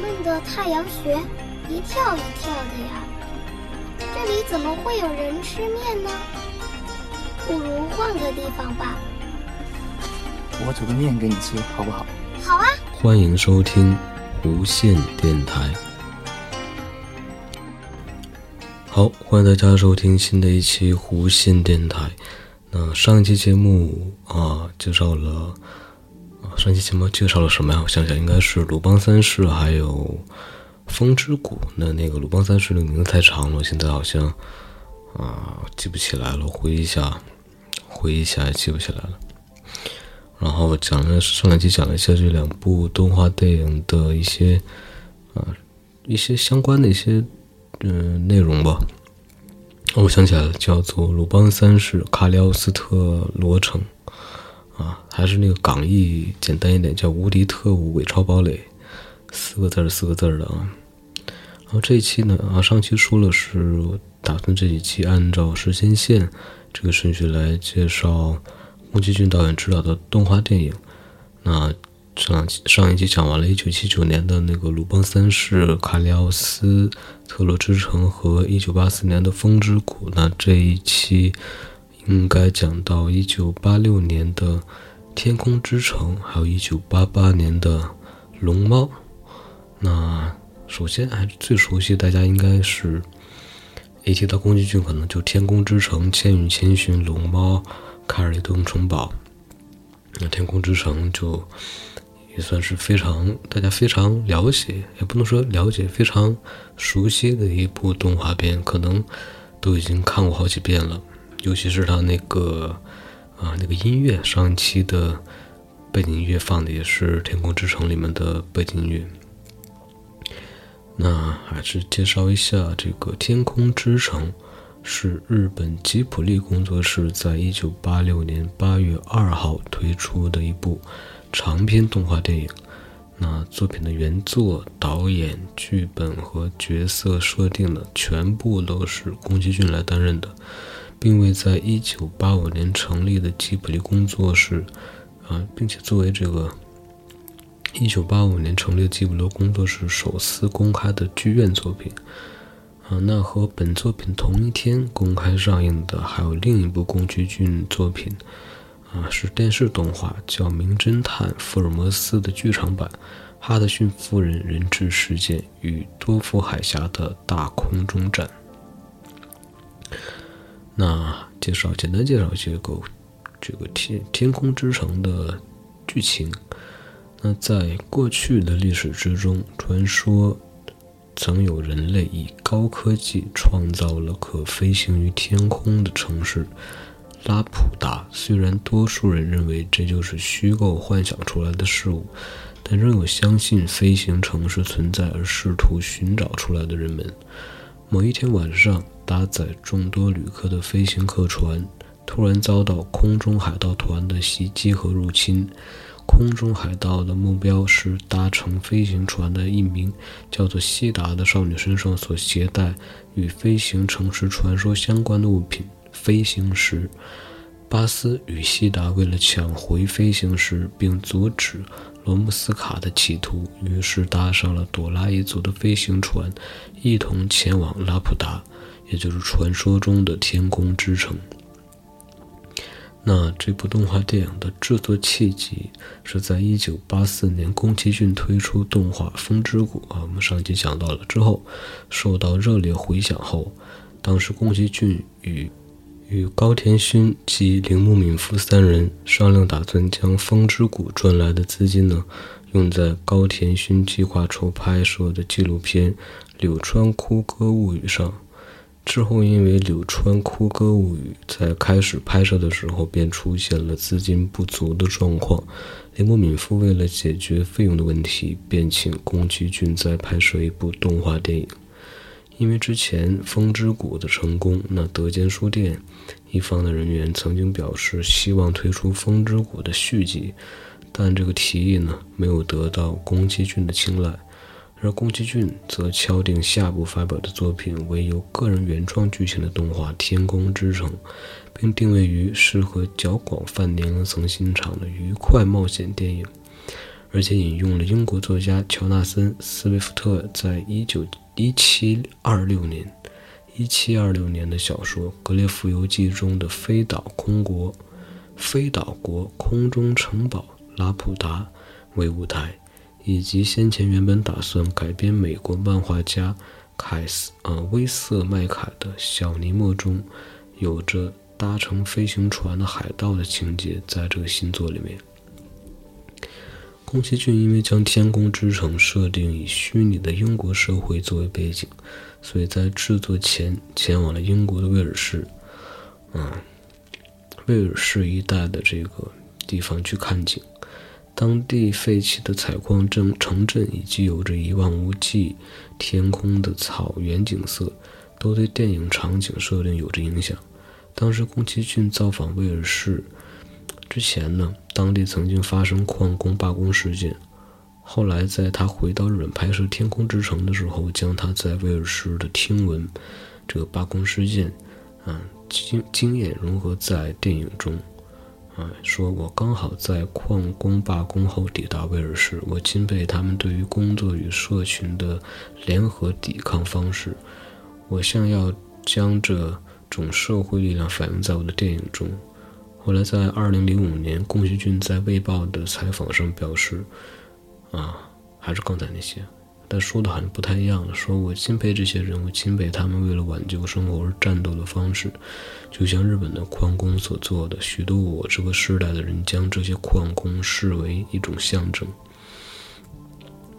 闷的太阳穴，一跳一跳的呀。这里怎么会有人吃面呢？不如换个地方吧。我煮个面给你吃，好不好？好啊。欢迎收听无线电台。好，欢迎大家收听新的一期无线电台。那上一期节目啊，介绍了啊，上期节目介绍了什么呀？我想想，应该是鲁邦三世还有风之谷。那那个鲁邦三世的名字太长了，现在好像啊记不起来了。回忆一下，回忆一下也，记不起来了。然后讲了上两期讲了一下这两部动画电影的一些啊一些相关的一些嗯内容吧。我想起来了，叫做《鲁邦三世卡里奥斯特罗城》啊，还是那个港译简单一点，叫《无敌特务伪钞堡垒》，四个字儿四个字儿的啊。然后这一期呢啊，上期说了是打算这几期按照时间线这个顺序来介绍。宫崎骏导演执导的动画电影，那上上一集讲完了1979年的那个《鲁邦三世卡里奥斯特罗之城》和1984年的《风之谷》，那这一期应该讲到1986年的《天空之城》，还有1988年的《龙猫》。那首先还是最熟悉，大家应该是一提到宫崎骏，可能就《天空之城》《千与千寻》《龙猫》。卡尔顿城堡，那天空之城就也算是非常大家非常了解，也不能说了解，非常熟悉的一部动画片，可能都已经看过好几遍了。尤其是他那个啊那个音乐，上一期的背景音乐放的也是天空之城里面的背景音乐。那还是介绍一下这个天空之城。是日本吉卜力工作室在一九八六年八月二号推出的一部长篇动画电影。那作品的原作、导演、剧本和角色设定呢，全部都是宫崎骏来担任的，并为在一九八五年成立的吉卜力工作室啊，并且作为这个一九八五年成立的吉卜力工作室首次公开的剧院作品。啊，那和本作品同一天公开上映的还有另一部宫崎骏作品，啊，是电视动画叫《名侦探福尔摩斯》的剧场版《哈德逊夫人人质事件与多佛海峡的大空中战》。那介绍简单介绍这个这个天天空之城的剧情。那在过去的历史之中，传说。曾有人类以高科技创造了可飞行于天空的城市拉普达。虽然多数人认为这就是虚构幻想出来的事物，但仍有相信飞行城市存在而试图寻找出来的人们。某一天晚上，搭载众多旅客的飞行客船突然遭到空中海盗团的袭击和入侵。空中海盗的目标是搭乘飞行船的一名叫做西达的少女身上所携带与飞行城市传说相关的物品——飞行石。巴斯与西达为了抢回飞行石并阻止罗姆斯卡的企图，于是搭上了朵拉一族的飞行船，一同前往拉普达，也就是传说中的天空之城。那这部动画电影的制作契机是在一九八四年宫崎骏推出动画《风之谷》啊，我们上集讲到了之后，受到热烈回响后，当时宫崎骏与与高田勋及铃木敏夫三人商量，打算将《风之谷》赚来的资金呢，用在高田勋计划筹拍摄的纪录片《柳川哭歌物语》上。之后，因为《柳川哭歌物语》在开始拍摄的时候便出现了资金不足的状况，铃木敏夫为了解决费用的问题，便请宫崎骏再拍摄一部动画电影。因为之前《风之谷》的成功，那德间书店一方的人员曾经表示希望推出《风之谷》的续集，但这个提议呢没有得到宫崎骏的青睐。而宫崎骏则敲定下部发表的作品为由个人原创剧情的动画《天空之城》，并定位于适合较广泛年龄层欣赏的愉快冒险电影。而且引用了英国作家乔纳森·斯威夫特在一九一七二六年一七二六年的小说《格列佛游记》中的飞岛空国、飞岛国空中城堡拉普达为舞台，以及先前原本打算改编美国漫画家凯斯呃威瑟麦凯的《小尼莫》中，有着搭乘飞行船的海盗的情节，在这个新作里面。宫崎骏因为将《天空之城》设定以虚拟的英国社会作为背景，所以在制作前前往了英国的威尔士，嗯，威尔士一带的这个地方去看景。当地废弃的采矿镇城镇以及有着一望无际天空的草原景色，都对电影场景设定有着影响。当时宫崎骏造访威尔士。之前呢，当地曾经发生矿工罢工事件。后来在他回到日本拍摄《天空之城》的时候，将他在威尔士的听闻这个罢工事件，啊经经验融合在电影中，啊说我刚好在矿工罢工后抵达威尔士，我钦佩他们对于工作与社群的联合抵抗方式，我想要将这种社会力量反映在我的电影中。后来，在二零零五年，宫崎骏在《卫报》的采访上表示：“啊，还是刚才那些，但说的好像不太一样了。说我钦佩这些人，我钦佩他们为了挽救生活而战斗的方式，就像日本的矿工所做的。许多我这个时代的人将这些矿工视为一种象征。”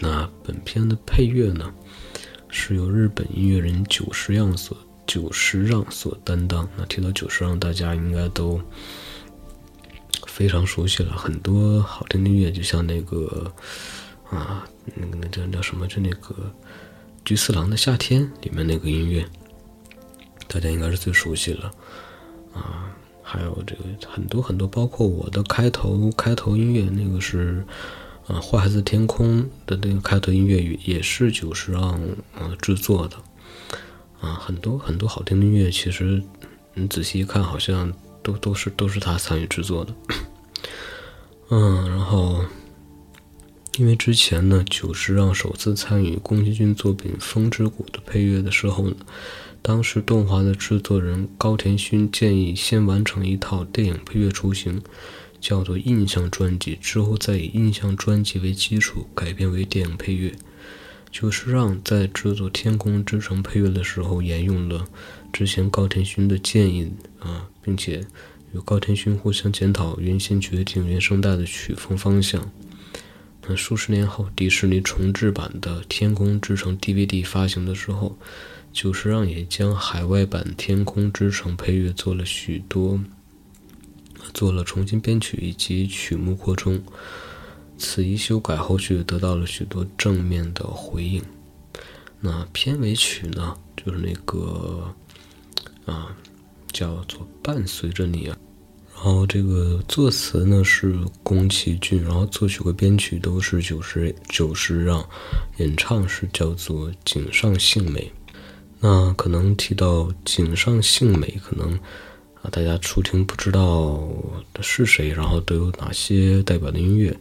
那本片的配乐呢，是由日本音乐人久石让所久石让所担当。那提到久石让，大家应该都。非常熟悉了，很多好听的音乐，就像那个啊，那个那叫叫什么？就那个《菊次郎的夏天》里面那个音乐，大家应该是最熟悉了啊。还有这个很多很多，包括我的开头开头音乐，那个是啊《坏孩子天空》的那个开头音乐，也是久石让呃制作的啊。很多很多好听的音乐，其实你仔细一看，好像都都是都是他参与制作的。嗯，然后，因为之前呢，久石让首次参与宫崎骏作品《风之谷》的配乐的时候呢，当时动画的制作人高田勋建议先完成一套电影配乐雏形，叫做印象专辑，之后再以印象专辑为基础改编为电影配乐。久石让在制作《天空之城》配乐的时候，沿用了之前高田勋的建议啊，并且。与高田勋互相检讨原先决定原声带的曲风方向。数十年后，迪士尼重制版的《天空之城》DVD 发行的时候，久石让也将海外版《天空之城》配乐做了许多，做了重新编曲以及曲目扩充。此一修改后续得到了许多正面的回应。那片尾曲呢，就是那个啊。叫做伴随着你啊，然后这个作词呢是宫崎骏，然后作曲和编曲都是久石久石让，演唱是叫做井上幸美。那可能提到井上幸美，可能啊大家初听不知道是谁，然后都有哪些代表的音乐。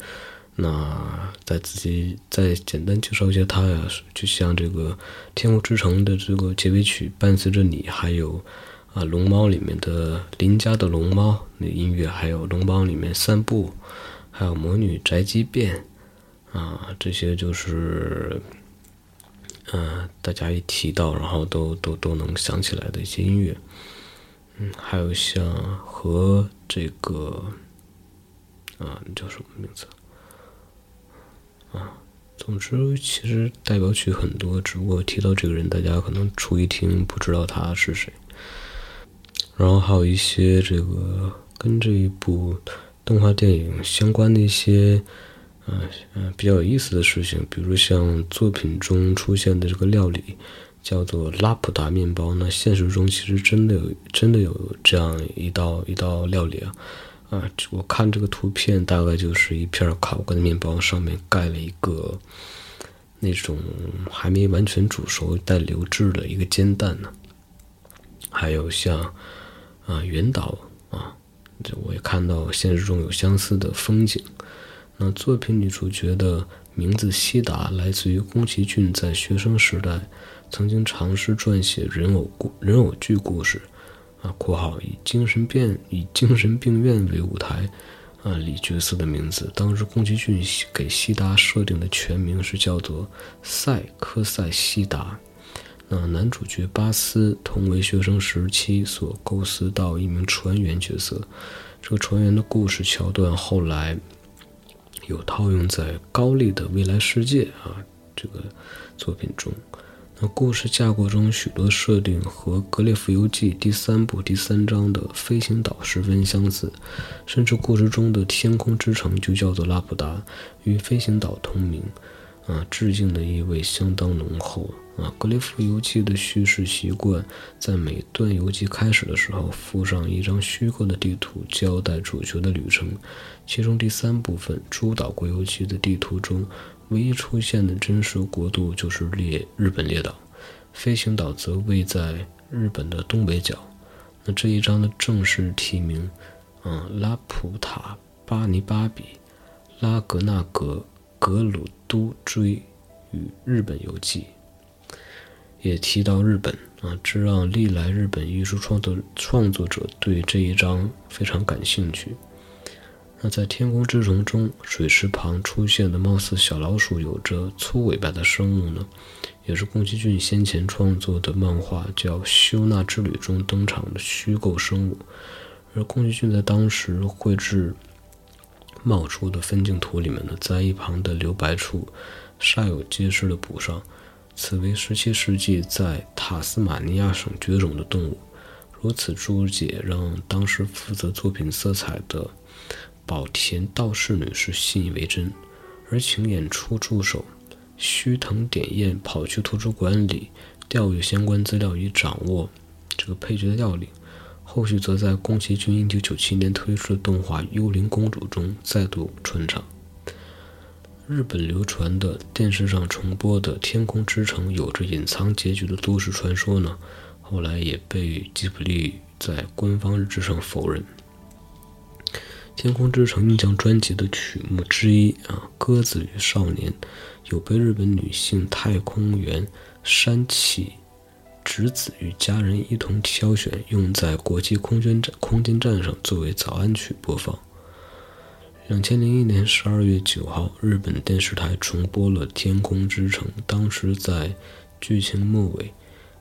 那再自己再简单介绍一下他呀，就像这个《天空之城》的这个结尾曲伴随着你，还有。啊，龙猫里面的邻家的龙猫那音乐，还有龙猫里面散步，还有魔女宅急便，啊，这些就是，嗯，大家一提到，然后都都都能想起来的一些音乐，嗯，还有像和这个，啊，叫什么名字？啊，总之，其实代表曲很多，只不过提到这个人，大家可能初一听不知道他是谁。然后还有一些这个跟这一部动画电影相关的一些，嗯嗯比较有意思的事情，比如像作品中出现的这个料理叫做拉普达面包，那现实中其实真的有真的有这样一道一道料理啊，啊，我看这个图片大概就是一片烤过的面包，上面盖了一个那种还没完全煮熟带流质的一个煎蛋呢，还有像。啊，原岛啊，这我也看到现实中有相似的风景。那作品女主角的名字西达来自于宫崎骏在学生时代曾经尝试撰写人偶故人偶剧故事，啊（括号以精神病以精神病院为舞台）啊里角色的名字。当时宫崎骏给西达设定的全名是叫做赛科赛西达。那男主角巴斯同为学生时期所构思到一名船员角色，这个船员的故事桥段后来有套用在高丽的未来世界啊这个作品中。那故事架构中许多设定和《格列佛游记》第三部第三章的飞行岛十分相似，甚至故事中的天空之城就叫做拉普达，与飞行岛同名。啊，致敬的意味相当浓厚啊！《格列佛游记》的叙事习惯，在每段游记开始的时候附上一张虚构的地图，交代主角的旅程。其中第三部分《诸岛国游记》的地图中，唯一出现的真实国度就是列日本列岛，飞行岛则位在日本的东北角。那这一章的正式题名，啊，拉普塔巴尼巴比拉格纳格。格鲁都追与日本游记也提到日本啊，这让历来日本艺术创作创作者对这一章非常感兴趣。那在《天空之城》中，水池旁出现的貌似小老鼠、有着粗尾巴的生物呢，也是宫崎骏先前创作的漫画叫《修纳之旅》中登场的虚构生物，而宫崎骏在当时绘制。冒出的分镜图里面呢，在一旁的留白处，煞有介事的补上，此为17世纪在塔斯马尼亚省绝种的动物。如此注解让当时负责作品色彩的宝田道士女士信以为真，而请演出助手须藤典彦跑去图书馆里调阅相关资料，以掌握这个配角的要领。后续则在宫崎骏1997年推出的动画《幽灵公主》中再度穿插。日本流传的电视上重播的《天空之城》有着隐藏结局的都市传说呢，后来也被吉卜力在官方日志上否认。《天空之城》印象专辑的曲目之一啊，《鸽子与少年》有被日本女性太空员山崎。直子与家人一同挑选，用在国际空间站空间站上作为早安曲播放。两千零一年十二月九号，日本电视台重播了《天空之城》。当时在剧情末尾，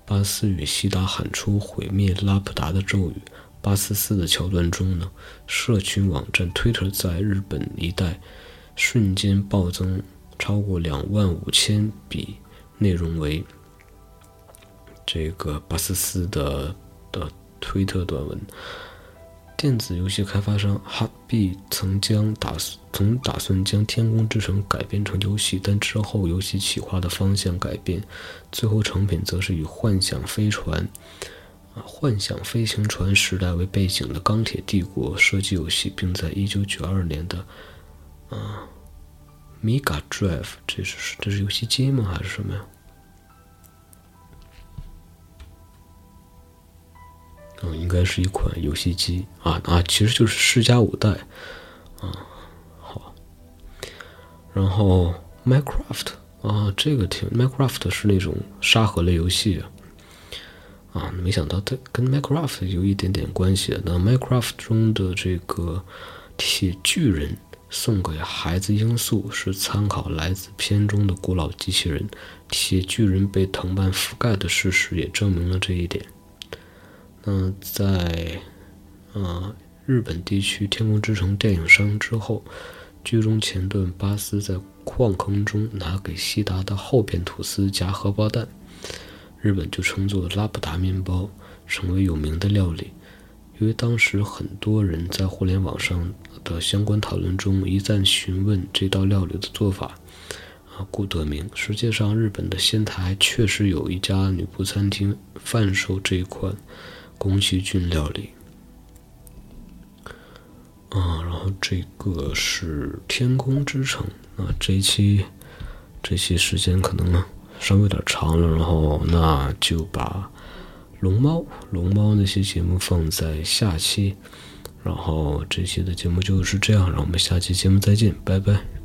巴斯与西达喊出毁灭拉普达的咒语“八四四”的桥段中呢，社群网站 Twitter 在日本一带瞬间暴增超过两万五千笔，内容为。这个巴斯斯的的推特短文，电子游戏开发商哈币曾将打算曾打算将《天空之城》改编成游戏，但之后游戏企划的方向改变，最后成品则是以《幻想飞船》啊《幻想飞行船》时代为背景的《钢铁帝国》射击游戏，并在一九九二年的啊 Mega Drive，这是这是游戏机吗？还是什么呀？嗯，应该是一款游戏机啊啊，其实就是世嘉五代啊。好，然后 Minecraft 啊，这个挺 Minecraft 是那种沙盒类游戏啊，没想到它跟 Minecraft 有一点点关系。那 Minecraft 中的这个铁巨人送给孩子罂粟，是参考来自片中的古老机器人。铁巨人被藤蔓覆盖的事实也证明了这一点。嗯，在呃日本地区《天空之城》电影上映之后，剧中前段巴斯在矿坑中拿给西达的厚片吐司夹荷包蛋，日本就称作拉布达面包，成为有名的料理。因为当时很多人在互联网上的相关讨论中一再询问这道料理的做法，啊，故得名。实际上，日本的仙台确实有一家女仆餐厅贩售这一款。宫崎骏料理啊，然后这个是《天空之城》啊，这一期这期时间可能稍微有点长了，然后那就把龙猫龙猫那些节目放在下期，然后这期的节目就是这样，让我们下期节目再见，拜拜。